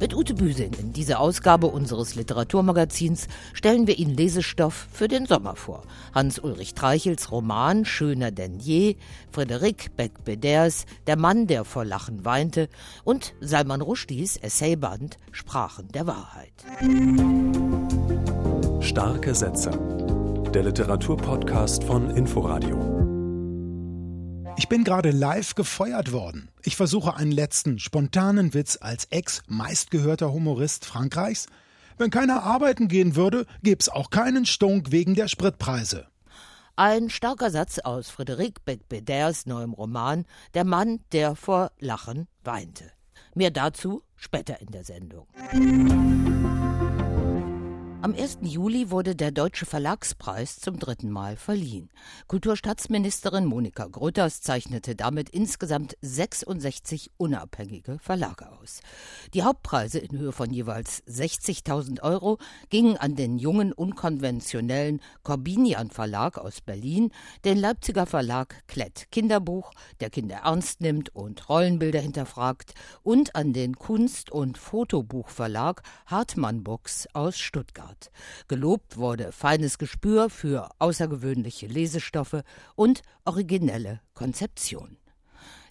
Mit Ute Büsing in dieser Ausgabe unseres Literaturmagazins stellen wir Ihnen Lesestoff für den Sommer vor. Hans-Ulrich Treichels Roman Schöner denn je, Frederik Beck-Beders Der Mann, der vor Lachen weinte und Salman Rushdies Essayband Sprachen der Wahrheit. Starke Sätze. Der Literaturpodcast von Inforadio. Ich bin gerade live gefeuert worden. Ich versuche einen letzten spontanen Witz als ex-meistgehörter Humorist Frankreichs. Wenn keiner arbeiten gehen würde, gäb's auch keinen Stunk wegen der Spritpreise. Ein starker Satz aus Frédéric Becbeders neuem Roman Der Mann, der vor Lachen weinte. Mehr dazu später in der Sendung. Am 1. Juli wurde der Deutsche Verlagspreis zum dritten Mal verliehen. Kulturstaatsministerin Monika Grütters zeichnete damit insgesamt 66 unabhängige Verlage aus. Die Hauptpreise in Höhe von jeweils 60.000 Euro gingen an den jungen, unkonventionellen Corbinian Verlag aus Berlin, den Leipziger Verlag Klett Kinderbuch, der Kinder ernst nimmt und Rollenbilder hinterfragt, und an den Kunst- und Fotobuchverlag Hartmann Books aus Stuttgart. Art. Gelobt wurde feines Gespür für außergewöhnliche Lesestoffe und originelle Konzeption.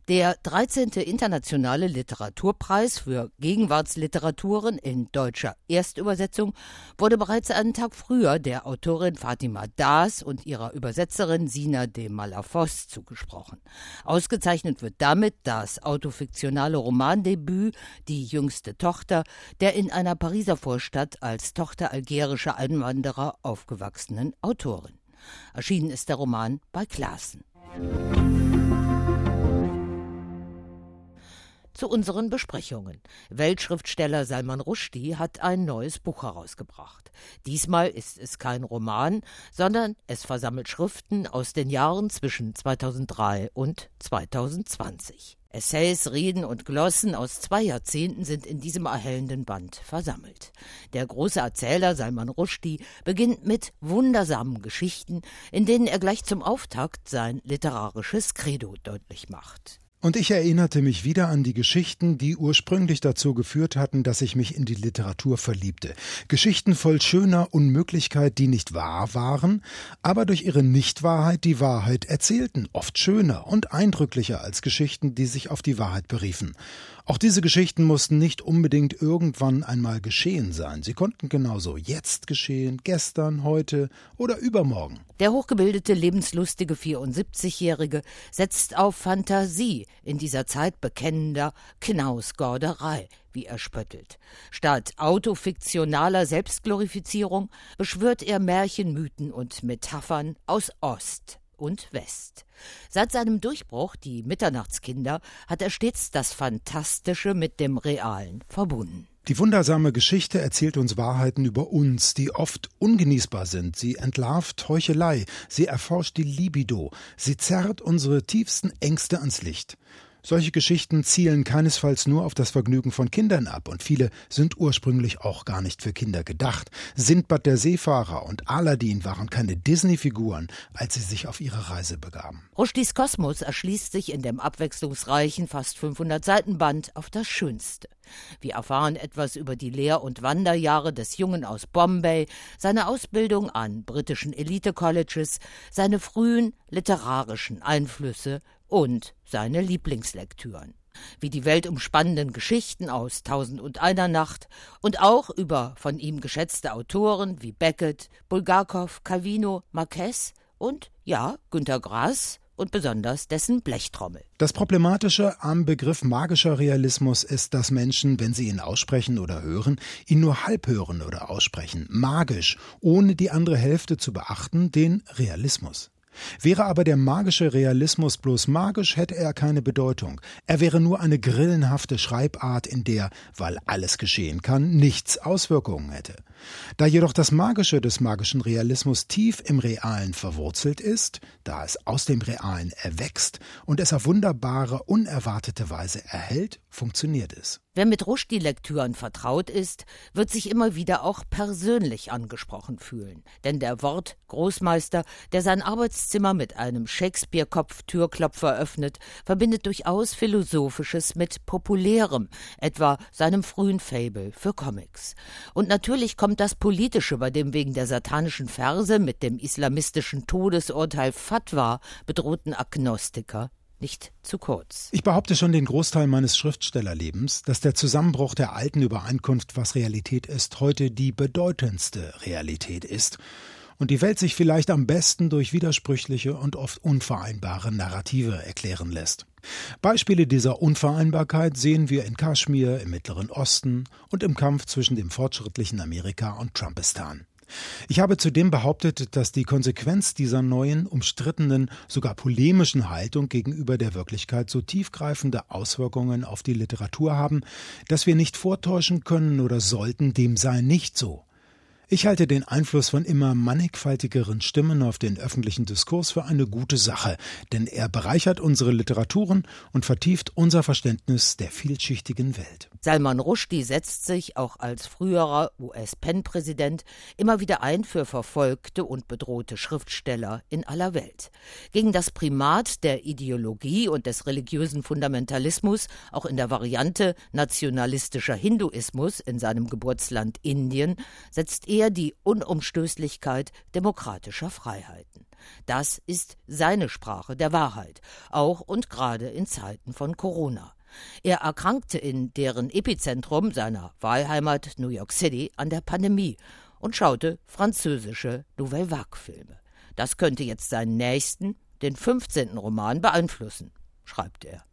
Der 13. Internationale Literaturpreis für Gegenwartsliteraturen in deutscher Erstübersetzung wurde bereits einen Tag früher der Autorin Fatima Das und ihrer Übersetzerin Sina de Malafos zugesprochen. Ausgezeichnet wird damit das autofiktionale Romandebüt Die jüngste Tochter der in einer Pariser Vorstadt als Tochter algerischer Einwanderer aufgewachsenen Autorin. Erschienen ist der Roman bei Klaassen. Zu unseren Besprechungen. Weltschriftsteller Salman Rushdie hat ein neues Buch herausgebracht. Diesmal ist es kein Roman, sondern es versammelt Schriften aus den Jahren zwischen 2003 und 2020. Essays, Reden und Glossen aus zwei Jahrzehnten sind in diesem erhellenden Band versammelt. Der große Erzähler Salman Rushdie beginnt mit wundersamen Geschichten, in denen er gleich zum Auftakt sein literarisches Credo deutlich macht. Und ich erinnerte mich wieder an die Geschichten, die ursprünglich dazu geführt hatten, dass ich mich in die Literatur verliebte. Geschichten voll schöner Unmöglichkeit, die nicht wahr waren, aber durch ihre Nichtwahrheit die Wahrheit erzählten, oft schöner und eindrücklicher als Geschichten, die sich auf die Wahrheit beriefen. Auch diese Geschichten mussten nicht unbedingt irgendwann einmal geschehen sein. Sie konnten genauso jetzt geschehen, gestern, heute oder übermorgen. Der hochgebildete, lebenslustige 74-Jährige setzt auf Fantasie, in dieser Zeit bekennender Knausgorderei, wie er spöttelt. Statt autofiktionaler Selbstglorifizierung beschwört er Märchenmythen und Metaphern aus Ost und West. Seit seinem Durchbruch, die Mitternachtskinder, hat er stets das Fantastische mit dem Realen verbunden. Die wundersame Geschichte erzählt uns Wahrheiten über uns, die oft ungenießbar sind. Sie entlarvt Heuchelei, sie erforscht die Libido, sie zerrt unsere tiefsten Ängste ans Licht. Solche Geschichten zielen keinesfalls nur auf das Vergnügen von Kindern ab und viele sind ursprünglich auch gar nicht für Kinder gedacht. Sindbad der Seefahrer und Aladdin waren keine Disney-Figuren, als sie sich auf ihre Reise begaben. Rushdies Kosmos erschließt sich in dem abwechslungsreichen, fast 500 Seiten Band auf das Schönste. Wir erfahren etwas über die Lehr- und Wanderjahre des Jungen aus Bombay, seine Ausbildung an britischen Elite-Colleges, seine frühen literarischen Einflüsse und seine Lieblingslektüren wie die weltumspannenden Geschichten aus Tausend und einer Nacht und auch über von ihm geschätzte Autoren wie Beckett, Bulgakov, Calvino, Marquez und, ja, Günter Grass und besonders dessen Blechtrommel. Das Problematische am Begriff magischer Realismus ist, dass Menschen, wenn sie ihn aussprechen oder hören, ihn nur halb hören oder aussprechen, magisch, ohne die andere Hälfte zu beachten, den Realismus. Wäre aber der magische Realismus bloß magisch, hätte er keine Bedeutung. Er wäre nur eine grillenhafte Schreibart, in der, weil alles geschehen kann, nichts Auswirkungen hätte. Da jedoch das Magische des magischen Realismus tief im Realen verwurzelt ist, da es aus dem Realen erwächst und es auf wunderbare, unerwartete Weise erhält, funktioniert es. Wer mit Rushdie-Lektüren vertraut ist, wird sich immer wieder auch persönlich angesprochen fühlen. Denn der Wort Großmeister, der sein Arbeitszimmer mit einem Shakespeare-Kopf Türklopfer öffnet, verbindet durchaus Philosophisches mit Populärem, etwa seinem frühen Fable für Comics. Und natürlich kommt das Politische bei dem wegen der satanischen Verse mit dem islamistischen Todesurteil Fatwa bedrohten Agnostiker nicht zu kurz. Ich behaupte schon den Großteil meines Schriftstellerlebens, dass der Zusammenbruch der alten Übereinkunft, was Realität ist, heute die bedeutendste Realität ist und die Welt sich vielleicht am besten durch widersprüchliche und oft unvereinbare Narrative erklären lässt. Beispiele dieser Unvereinbarkeit sehen wir in Kaschmir, im Mittleren Osten und im Kampf zwischen dem fortschrittlichen Amerika und Trumpistan. Ich habe zudem behauptet, dass die Konsequenz dieser neuen, umstrittenen, sogar polemischen Haltung gegenüber der Wirklichkeit so tiefgreifende Auswirkungen auf die Literatur haben, dass wir nicht vortäuschen können oder sollten, dem sei nicht so. Ich halte den Einfluss von immer mannigfaltigeren Stimmen auf den öffentlichen Diskurs für eine gute Sache, denn er bereichert unsere Literaturen und vertieft unser Verständnis der vielschichtigen Welt. Salman Rushdie setzt sich auch als früherer US-Penn-Präsident immer wieder ein für verfolgte und bedrohte Schriftsteller in aller Welt. Gegen das Primat der Ideologie und des religiösen Fundamentalismus, auch in der Variante nationalistischer Hinduismus in seinem Geburtsland Indien, setzt er er die Unumstößlichkeit demokratischer Freiheiten. Das ist seine Sprache der Wahrheit, auch und gerade in Zeiten von Corona. Er erkrankte in deren Epizentrum seiner Wahlheimat New York City an der Pandemie und schaute französische Nouvelle Vague-Filme. Das könnte jetzt seinen nächsten, den 15. Roman beeinflussen, schreibt er.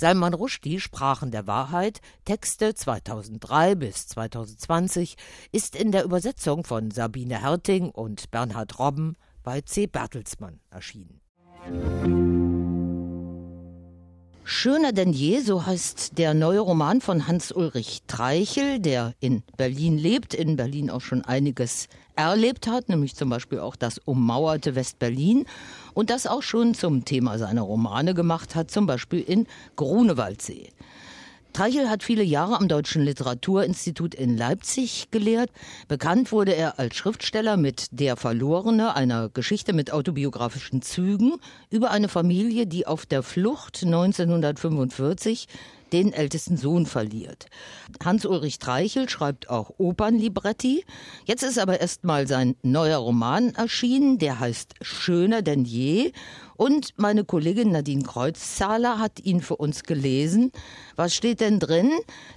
Salman Rushdie Sprachen der Wahrheit, Texte 2003 bis 2020, ist in der Übersetzung von Sabine Herting und Bernhard Robben bei C. Bertelsmann erschienen. Schöner denn je, so heißt der neue Roman von Hans-Ulrich Treichel, der in Berlin lebt, in Berlin auch schon einiges erlebt hat, nämlich zum Beispiel auch das ummauerte West-Berlin und das auch schon zum Thema seiner Romane gemacht hat, zum Beispiel in Grunewaldsee. Treichel hat viele Jahre am Deutschen Literaturinstitut in Leipzig gelehrt. Bekannt wurde er als Schriftsteller mit Der Verlorene, einer Geschichte mit autobiografischen Zügen über eine Familie, die auf der Flucht 1945 den ältesten Sohn verliert. Hans-Ulrich Treichel schreibt auch Opernlibretti. Jetzt ist aber erstmal sein neuer Roman erschienen, der heißt Schöner denn je und meine Kollegin Nadine Kreuzzahler hat ihn für uns gelesen. Was steht denn drin?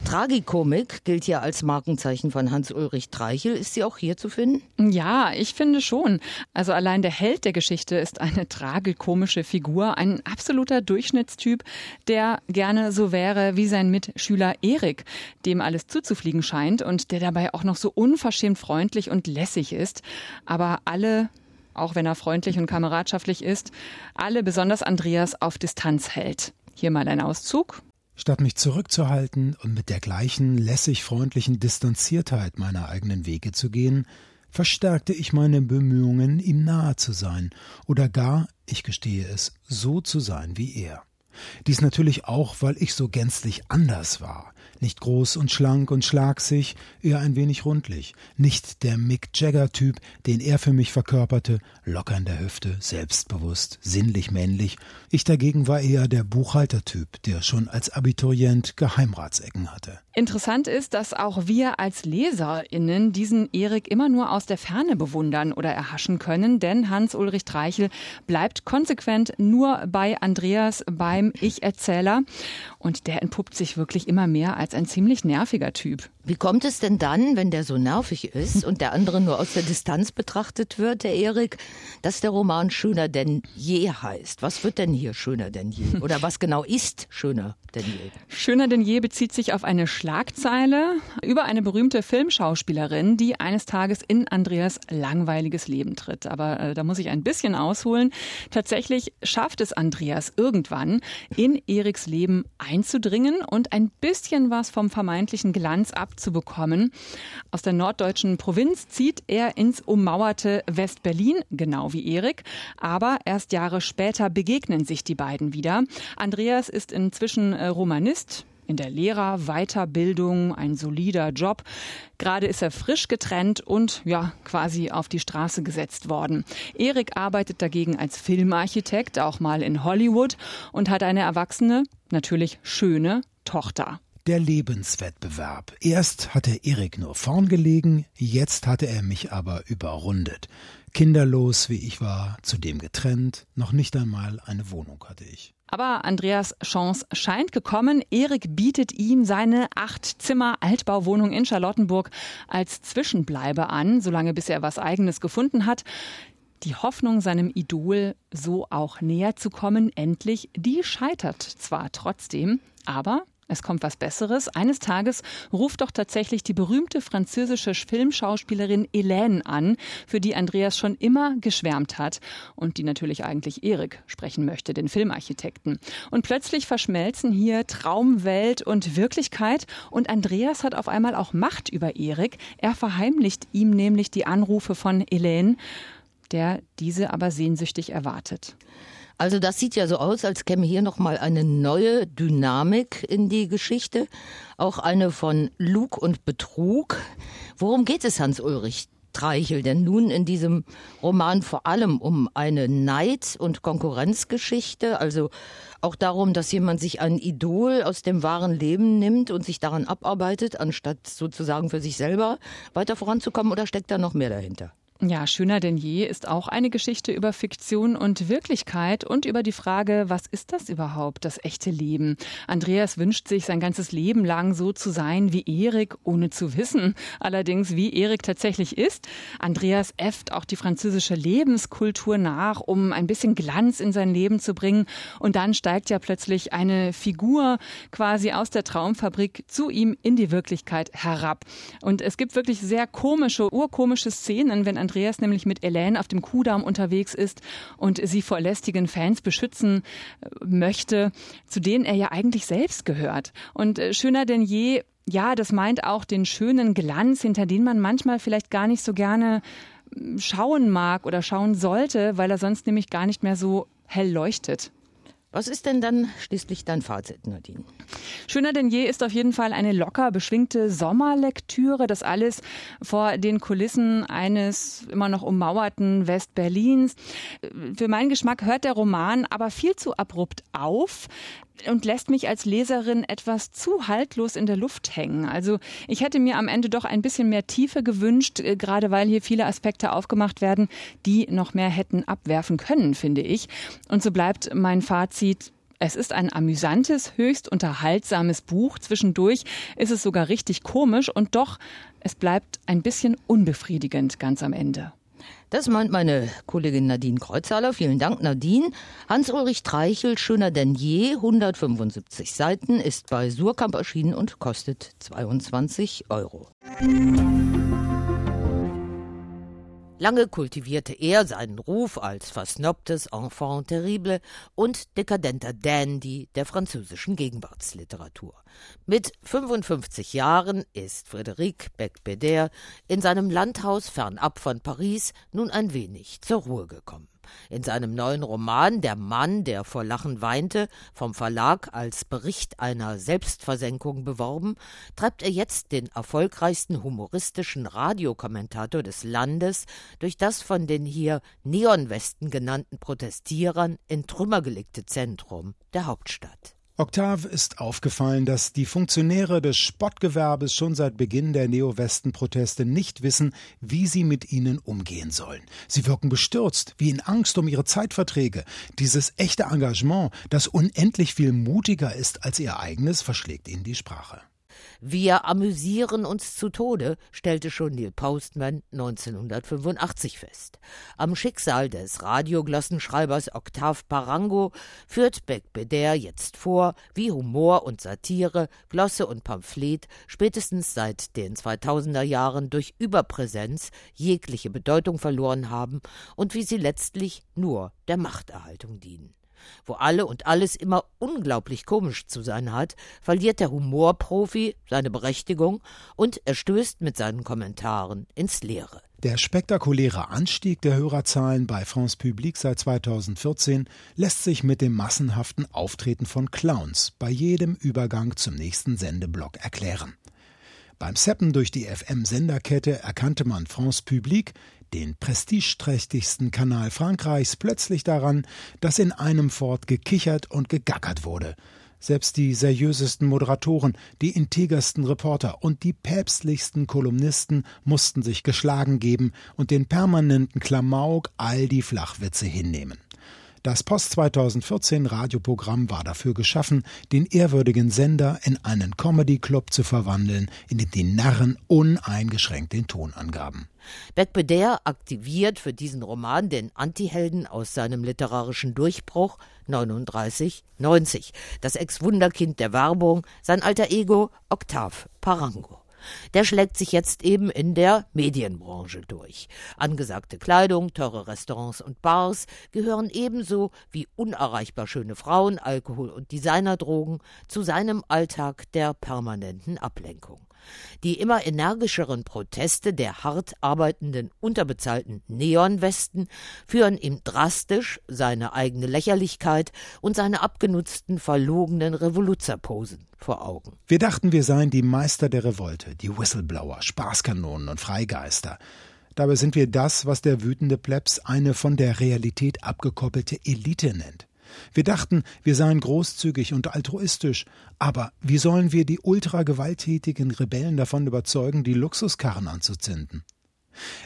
Tragikomik gilt ja als Markenzeichen von Hans-Ulrich Treichel. Ist sie auch hier zu finden? Ja, ich finde schon. Also allein der Held der Geschichte ist eine tragikomische Figur, ein absoluter Durchschnittstyp, der gerne so wäre wie sein Mitschüler Erik, dem alles zuzufliegen scheint und der dabei auch noch so unverschämt freundlich und lässig ist. Aber alle auch wenn er freundlich und kameradschaftlich ist, alle, besonders Andreas, auf Distanz hält. Hier mal ein Auszug. Statt mich zurückzuhalten und mit der gleichen lässig freundlichen Distanziertheit meiner eigenen Wege zu gehen, verstärkte ich meine Bemühungen, ihm nahe zu sein oder gar, ich gestehe es, so zu sein wie er. Dies natürlich auch, weil ich so gänzlich anders war. Nicht groß und schlank und schlagsig, eher ein wenig rundlich. Nicht der Mick Jagger-Typ, den er für mich verkörperte, locker in der Hüfte, selbstbewusst, sinnlich männlich. Ich dagegen war eher der Buchhaltertyp, der schon als Abiturient Geheimratsecken hatte. Interessant ist, dass auch wir als LeserInnen diesen Erik immer nur aus der Ferne bewundern oder erhaschen können, denn Hans-Ulrich Treichel bleibt konsequent nur bei Andreas, beim Ich-Erzähler. Und der entpuppt sich wirklich immer mehr als ein ziemlich nerviger Typ. Wie kommt es denn dann, wenn der so nervig ist und der andere nur aus der Distanz betrachtet wird, der Erik, dass der Roman Schöner denn je heißt? Was wird denn hier Schöner denn je? Oder was genau ist Schöner denn je? Schöner denn je bezieht sich auf eine Schlagzeile über eine berühmte Filmschauspielerin, die eines Tages in Andreas langweiliges Leben tritt. Aber äh, da muss ich ein bisschen ausholen. Tatsächlich schafft es Andreas irgendwann, in Eriks Leben einzudringen und ein bisschen was vom vermeintlichen Glanz ab abzubekommen. Aus der norddeutschen Provinz zieht er ins ummauerte West-Berlin, genau wie Erik. Aber erst Jahre später begegnen sich die beiden wieder. Andreas ist inzwischen äh, Romanist, in der Lehrer, Weiterbildung, ein solider Job. Gerade ist er frisch getrennt und ja, quasi auf die Straße gesetzt worden. Erik arbeitet dagegen als Filmarchitekt, auch mal in Hollywood und hat eine erwachsene, natürlich schöne Tochter der Lebenswettbewerb. Erst hatte Erik nur vorn gelegen, jetzt hatte er mich aber überrundet. Kinderlos wie ich war, zudem getrennt, noch nicht einmal eine Wohnung hatte ich. Aber Andreas Chance scheint gekommen. Erik bietet ihm seine Acht-Zimmer-Altbauwohnung in Charlottenburg als Zwischenbleibe an, solange bis er was Eigenes gefunden hat. Die Hoffnung, seinem Idol so auch näher zu kommen, endlich, die scheitert zwar trotzdem, aber es kommt was Besseres. Eines Tages ruft doch tatsächlich die berühmte französische Filmschauspielerin Hélène an, für die Andreas schon immer geschwärmt hat und die natürlich eigentlich Erik sprechen möchte, den Filmarchitekten. Und plötzlich verschmelzen hier Traumwelt und Wirklichkeit und Andreas hat auf einmal auch Macht über Erik. Er verheimlicht ihm nämlich die Anrufe von Hélène, der diese aber sehnsüchtig erwartet. Also das sieht ja so aus, als käme hier nochmal eine neue Dynamik in die Geschichte. Auch eine von Lug und Betrug. Worum geht es, Hans-Ulrich Treichel? Denn nun in diesem Roman vor allem um eine Neid- und Konkurrenzgeschichte. Also auch darum, dass jemand sich ein Idol aus dem wahren Leben nimmt und sich daran abarbeitet, anstatt sozusagen für sich selber weiter voranzukommen. Oder steckt da noch mehr dahinter? Ja, schöner denn je ist auch eine Geschichte über Fiktion und Wirklichkeit und über die Frage, was ist das überhaupt, das echte Leben? Andreas wünscht sich sein ganzes Leben lang so zu sein wie Erik, ohne zu wissen allerdings, wie Erik tatsächlich ist. Andreas äfft auch die französische Lebenskultur nach, um ein bisschen Glanz in sein Leben zu bringen. Und dann steigt ja plötzlich eine Figur quasi aus der Traumfabrik zu ihm in die Wirklichkeit herab. Und es gibt wirklich sehr komische, urkomische Szenen, wenn nämlich mit Elaine auf dem Kudamm unterwegs ist und sie vor lästigen Fans beschützen äh, möchte, zu denen er ja eigentlich selbst gehört. Und äh, schöner denn je, ja, das meint auch den schönen Glanz, hinter den man manchmal vielleicht gar nicht so gerne hm, schauen mag oder schauen sollte, weil er sonst nämlich gar nicht mehr so hell leuchtet. Was ist denn dann schließlich dein Fazit, Nadine? Schöner denn je ist auf jeden Fall eine locker beschwingte Sommerlektüre. Das alles vor den Kulissen eines immer noch ummauerten Westberlins. Für meinen Geschmack hört der Roman aber viel zu abrupt auf und lässt mich als Leserin etwas zu haltlos in der Luft hängen. Also ich hätte mir am Ende doch ein bisschen mehr Tiefe gewünscht, äh, gerade weil hier viele Aspekte aufgemacht werden, die noch mehr hätten abwerfen können, finde ich. Und so bleibt mein Fazit, es ist ein amüsantes, höchst unterhaltsames Buch. Zwischendurch ist es sogar richtig komisch und doch, es bleibt ein bisschen unbefriedigend ganz am Ende. Das meint meine Kollegin Nadine Kreuzhaler. Vielen Dank, Nadine. Hans-Ulrich Treichel, schöner denn je, 175 Seiten, ist bei Surkamp erschienen und kostet 22 Euro. Lange kultivierte er seinen Ruf als versnobtes Enfant terrible und dekadenter Dandy der französischen Gegenwartsliteratur. Mit 55 Jahren ist Frédéric Becbédère in seinem Landhaus fernab von Paris nun ein wenig zur Ruhe gekommen. In seinem neuen Roman Der Mann, der vor Lachen weinte, vom Verlag als Bericht einer Selbstversenkung beworben, treibt er jetzt den erfolgreichsten humoristischen Radiokommentator des Landes durch das von den hier Neonwesten genannten Protestierern in Trümmer gelegte Zentrum der Hauptstadt. Octave ist aufgefallen, dass die Funktionäre des Spottgewerbes schon seit Beginn der Neo-Westen-Proteste nicht wissen, wie sie mit ihnen umgehen sollen. Sie wirken bestürzt, wie in Angst um ihre Zeitverträge. Dieses echte Engagement, das unendlich viel mutiger ist als ihr eigenes, verschlägt ihnen die Sprache. Wir amüsieren uns zu Tode, stellte schon Neil Postman 1985 fest. Am Schicksal des Radioglossenschreibers Octave Parango führt Beck Beder jetzt vor, wie Humor und Satire, Glosse und Pamphlet spätestens seit den 2000er Jahren durch Überpräsenz jegliche Bedeutung verloren haben und wie sie letztlich nur der Machterhaltung dienen wo alle und alles immer unglaublich komisch zu sein hat, verliert der Humorprofi seine Berechtigung und er stößt mit seinen Kommentaren ins Leere. Der spektakuläre Anstieg der Hörerzahlen bei France Publique seit 2014 lässt sich mit dem massenhaften Auftreten von Clowns bei jedem Übergang zum nächsten Sendeblock erklären. Beim Seppen durch die FM-Senderkette erkannte man France Publique, den prestigeträchtigsten Kanal Frankreichs, plötzlich daran, dass in einem Fort gekichert und gegackert wurde – selbst die seriösesten Moderatoren, die integersten Reporter und die päpstlichsten Kolumnisten mussten sich geschlagen geben und den permanenten Klamauk all die Flachwitze hinnehmen. Das Post 2014 Radioprogramm war dafür geschaffen, den ehrwürdigen Sender in einen Comedy-Club zu verwandeln, in dem die Narren uneingeschränkt den Ton angaben. Becbeder aktiviert für diesen Roman den Antihelden aus seinem literarischen Durchbruch 3990, das Ex-Wunderkind der Werbung, sein alter Ego Octave Parango. Der schlägt sich jetzt eben in der Medienbranche durch. Angesagte Kleidung, teure Restaurants und Bars gehören ebenso wie unerreichbar schöne Frauen, Alkohol und Designerdrogen zu seinem Alltag der permanenten Ablenkung. Die immer energischeren Proteste der hart arbeitenden, unterbezahlten Neonwesten führen ihm drastisch seine eigene Lächerlichkeit und seine abgenutzten, verlogenen Revoluzerposen vor Augen. Wir dachten, wir seien die Meister der Revolte, die Whistleblower, Spaßkanonen und Freigeister. Dabei sind wir das, was der wütende Plebs eine von der Realität abgekoppelte Elite nennt. Wir dachten, wir seien großzügig und altruistisch, aber wie sollen wir die ultragewalttätigen Rebellen davon überzeugen, die Luxuskarren anzuzünden?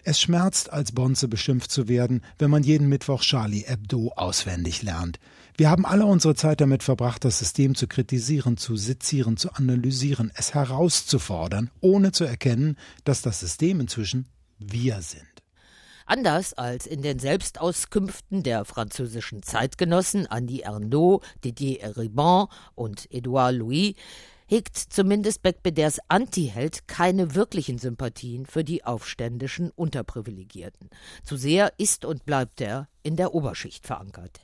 Es schmerzt, als Bonze beschimpft zu werden, wenn man jeden Mittwoch Charlie Hebdo auswendig lernt. Wir haben alle unsere Zeit damit verbracht, das System zu kritisieren, zu sezieren, zu analysieren, es herauszufordern, ohne zu erkennen, dass das System inzwischen wir sind. Anders als in den Selbstauskünften der französischen Zeitgenossen Andy Ernaux, Didier Ribon und Edouard Louis hegt zumindest Becbeders Antiheld keine wirklichen Sympathien für die aufständischen Unterprivilegierten. Zu sehr ist und bleibt er in der Oberschicht verankert.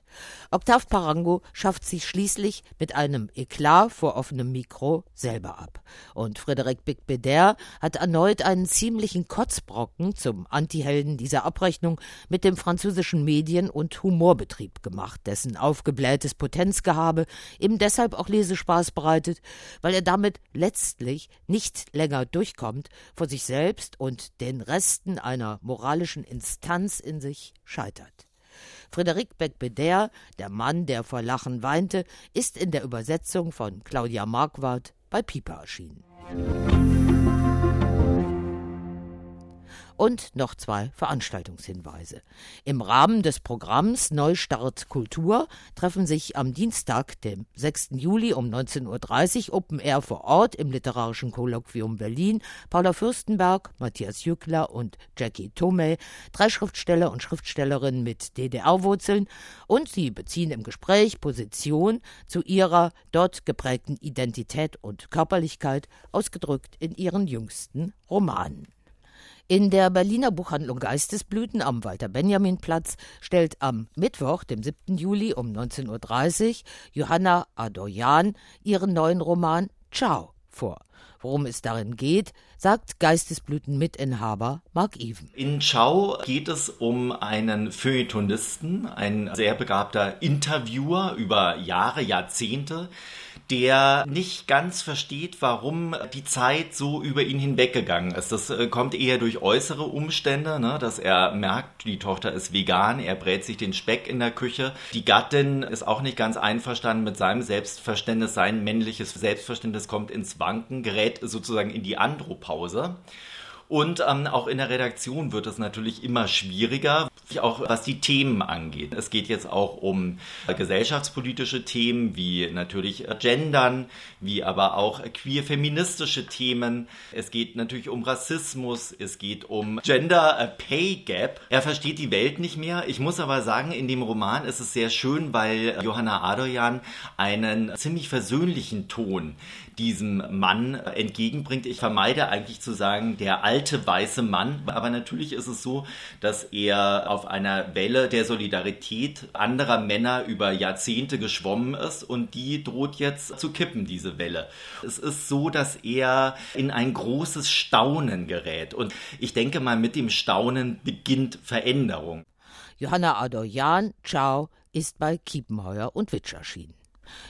Octave Parango schafft sich schließlich mit einem Eklat vor offenem Mikro selber ab. Und Frédéric Bicbeder hat erneut einen ziemlichen Kotzbrocken zum Antihelden dieser Abrechnung mit dem französischen Medien- und Humorbetrieb gemacht, dessen aufgeblähtes Potenzgehabe ihm deshalb auch Lesespaß bereitet, weil er damit letztlich nicht länger durchkommt, vor sich selbst und den Resten einer moralischen Instanz in sich scheitert. Frédéric Becbeder, der Mann, der vor Lachen weinte, ist in der Übersetzung von Claudia Marquardt bei Piper erschienen. Und noch zwei Veranstaltungshinweise. Im Rahmen des Programms Neustart Kultur treffen sich am Dienstag, dem 6. Juli um 19.30 Uhr Open Air vor Ort im Literarischen Kolloquium Berlin Paula Fürstenberg, Matthias Jückler und Jackie Tomei, drei Schriftsteller und Schriftstellerinnen mit DDR-Wurzeln und sie beziehen im Gespräch Position zu ihrer dort geprägten Identität und Körperlichkeit, ausgedrückt in ihren jüngsten Romanen. In der Berliner Buchhandlung Geistesblüten am Walter-Benjamin-Platz stellt am Mittwoch, dem 7. Juli um 19.30 Uhr Johanna Adoyan ihren neuen Roman Ciao vor. Worum es darin geht, sagt Geistesblüten-Mitinhaber Mark Even. In Ciao geht es um einen Feuilletonisten, ein sehr begabter Interviewer über Jahre, Jahrzehnte, der nicht ganz versteht, warum die Zeit so über ihn hinweggegangen ist. Das äh, kommt eher durch äußere Umstände, ne, dass er merkt, die Tochter ist vegan, er brät sich den Speck in der Küche. Die Gattin ist auch nicht ganz einverstanden mit seinem Selbstverständnis, sein männliches Selbstverständnis kommt ins Wanken, gerät sozusagen in die Andropause. Und ähm, auch in der Redaktion wird es natürlich immer schwieriger, auch was die Themen angeht. Es geht jetzt auch um gesellschaftspolitische Themen wie natürlich Gendern, wie aber auch queer-feministische Themen. Es geht natürlich um Rassismus, es geht um Gender Pay Gap. Er versteht die Welt nicht mehr. Ich muss aber sagen, in dem Roman ist es sehr schön, weil Johanna Adoyan einen ziemlich versöhnlichen Ton diesem Mann entgegenbringt. Ich vermeide eigentlich zu sagen, der alte weiße Mann, aber natürlich ist es so, dass er auf einer Welle der Solidarität anderer Männer über Jahrzehnte geschwommen ist und die droht jetzt zu kippen, diese Welle. Es ist so, dass er in ein großes Staunen gerät und ich denke mal, mit dem Staunen beginnt Veränderung. Johanna Adoyan, ciao, ist bei Kiepenheuer und Witsch erschienen.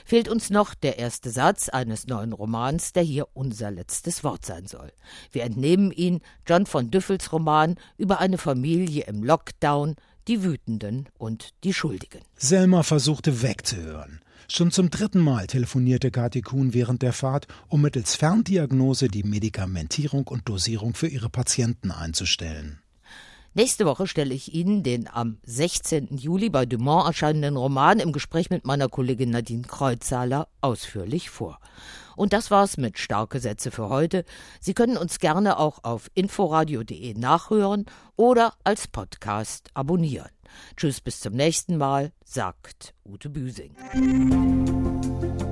Fehlt uns noch der erste Satz eines neuen Romans, der hier unser letztes Wort sein soll. Wir entnehmen ihn John von Düffels Roman über eine Familie im Lockdown, die Wütenden und die Schuldigen. Selma versuchte wegzuhören. Schon zum dritten Mal telefonierte Kati Kuhn während der Fahrt, um mittels Ferndiagnose die Medikamentierung und Dosierung für ihre Patienten einzustellen. Nächste Woche stelle ich Ihnen den am 16. Juli bei Dumont erscheinenden Roman im Gespräch mit meiner Kollegin Nadine Kreuzhaler ausführlich vor. Und das war's mit Starke Sätze für heute. Sie können uns gerne auch auf inforadio.de nachhören oder als Podcast abonnieren. Tschüss, bis zum nächsten Mal, sagt Ute Büsing.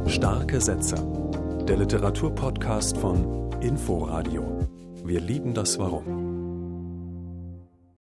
Starke Sätze. Der Literaturpodcast von Inforadio. Wir lieben das Warum.